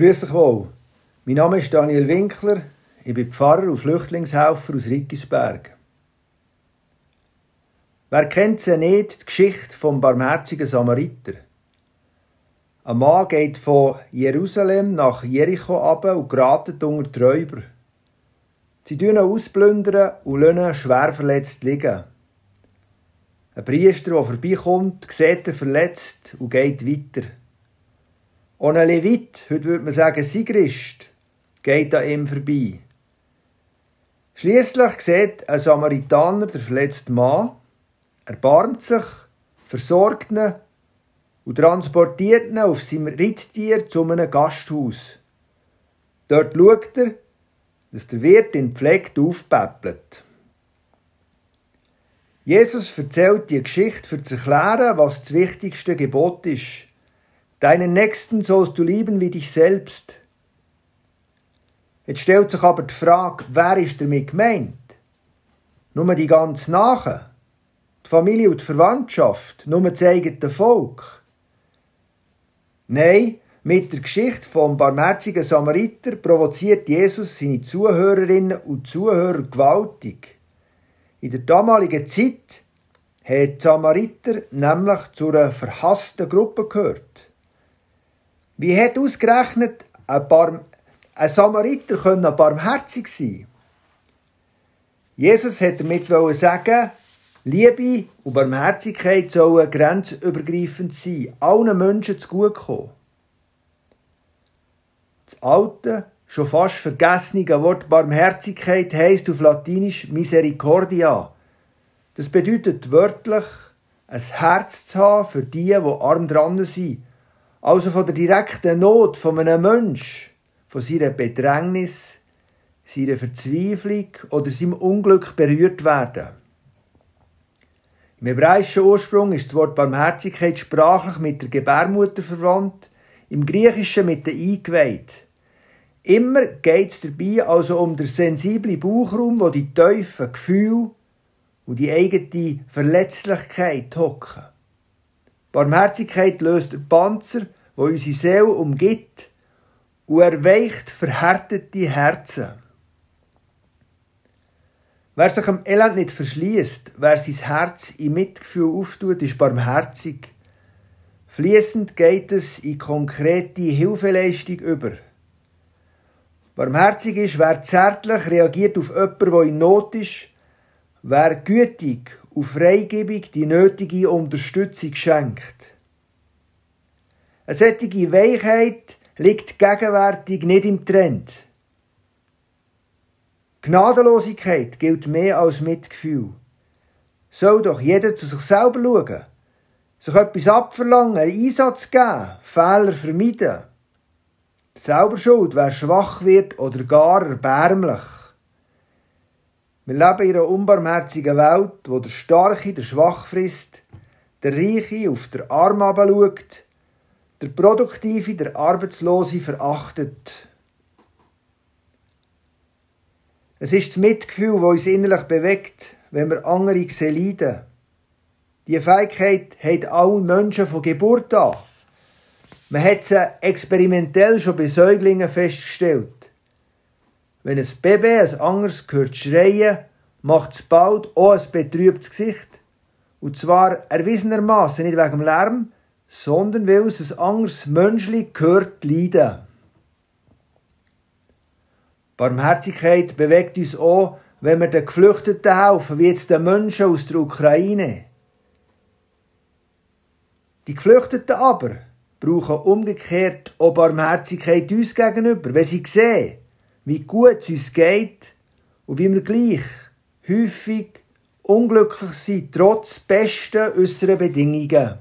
Grüß dich wohl. Mein Name ist Daniel Winkler. Ich bin Pfarrer und Flüchtlingshelfer aus Rickisberg. Wer kennt sie nicht, die Geschichte vom barmherzigen Samariter? Ein Mann geht von Jerusalem nach Jericho ab und geratet unter die Räuber. Sie ihn ausplündern und lassen schwer verletzt liegen. Ein Priester, der vorbeikommt, sieht ihn verletzt und geht weiter. Und ein Levit, heute würde man sagen Sigrist, geht an ihm vorbei. Schließlich sieht ein Samaritaner den verletzten Mann, erbarmt sich, versorgt ihn und transportiert ihn auf seinem Ritttier zu einem Gasthaus. Dort schaut er, dass der Wirt ihn pflegt aufpäppelt. Jesus erzählt die Geschichte, für zu erklären, was das wichtigste Gebot ist. Deinen Nächsten sollst du lieben wie dich selbst. Jetzt stellt sich aber die Frage, wer ist damit gemeint? Nur die ganz Nachen? Die Familie und die Verwandtschaft? Nur das eigene Volk? Nein, mit der Geschichte vom barmherzigen Samariter provoziert Jesus seine Zuhörerinnen und Zuhörer gewaltig. In der damaligen Zeit hat die Samariter nämlich zu einer verhassten Gruppe gehört. Wie hat ausgerechnet ein, Barm ein Samariter können barmherzig sein? Jesus hat damit sagen, Liebe und Barmherzigkeit sollen grenzübergreifend sein, allen Menschen zu gut kommen. Das alte, schon fast vergessene Wort Barmherzigkeit heisst auf Latinisch Misericordia. Das bedeutet wörtlich, ein Herz zu haben für die, die arm dran sind also von der direkten Not von einem Menschen, von seiner Bedrängnis, seiner Verzweiflung oder seinem Unglück berührt werden. Im hebräischen Ursprung ist das Wort Barmherzigkeit sprachlich mit der Gebärmutter verwandt, im Griechischen mit der Eingeweid. Immer geht es dabei also um den sensiblen Bauchraum, wo die tiefen Gefühle und die eigene Verletzlichkeit hocken. Barmherzigkeit löst den Panzer, wo unsere Seele umgibt und erweicht verhärtete Herzen. Wer sich am Elend nicht verschließt, wer sein Herz im Mitgefühl auftut, ist barmherzig. Fließend geht es in konkrete Hilfeleistung über. Barmherzig ist, wer zärtlich reagiert auf jemanden, der in Not ist, wer gütig und freigebig die nötige Unterstützung schenkt. Eine solche Weichheit liegt gegenwärtig nicht im Trend. Gnadenlosigkeit gilt mehr als Mitgefühl. Soll doch jeder zu sich selber schauen, sich etwas abverlangen, einen Einsatz geben, Fehler vermeiden. Selber schuld, wer schwach wird oder gar erbärmlich. Wir leben in einer unbarmherzigen Welt, wo der Starke der Schwach frisst, der Reiche auf der Arm schaut, der Produktive der Arbeitslose verachtet. Es ist das Mitgefühl, das uns innerlich bewegt, wenn wir andere sehen leiden. Diese Fähigkeit haben alle Menschen von Geburt an. Man hat sie experimentell schon bei Säuglingen festgestellt. Wenn ein Baby ein anderes hört schreien, macht es bald auch ein betrübtes Gesicht. Und zwar erwiesenermaßen nicht wegen dem Lärm, sondern weil es ein anderes Menschli gehört leiden. Barmherzigkeit bewegt uns auch, wenn wir den Geflüchteten helfen, wie jetzt den Menschen aus der Ukraine. Die Geflüchteten aber brauchen umgekehrt auch Barmherzigkeit uns gegenüber, wenn sie sehen, wie gut es uns geht und wie wir gleich häufig unglücklich sind, trotz besten äußeren Bedingungen.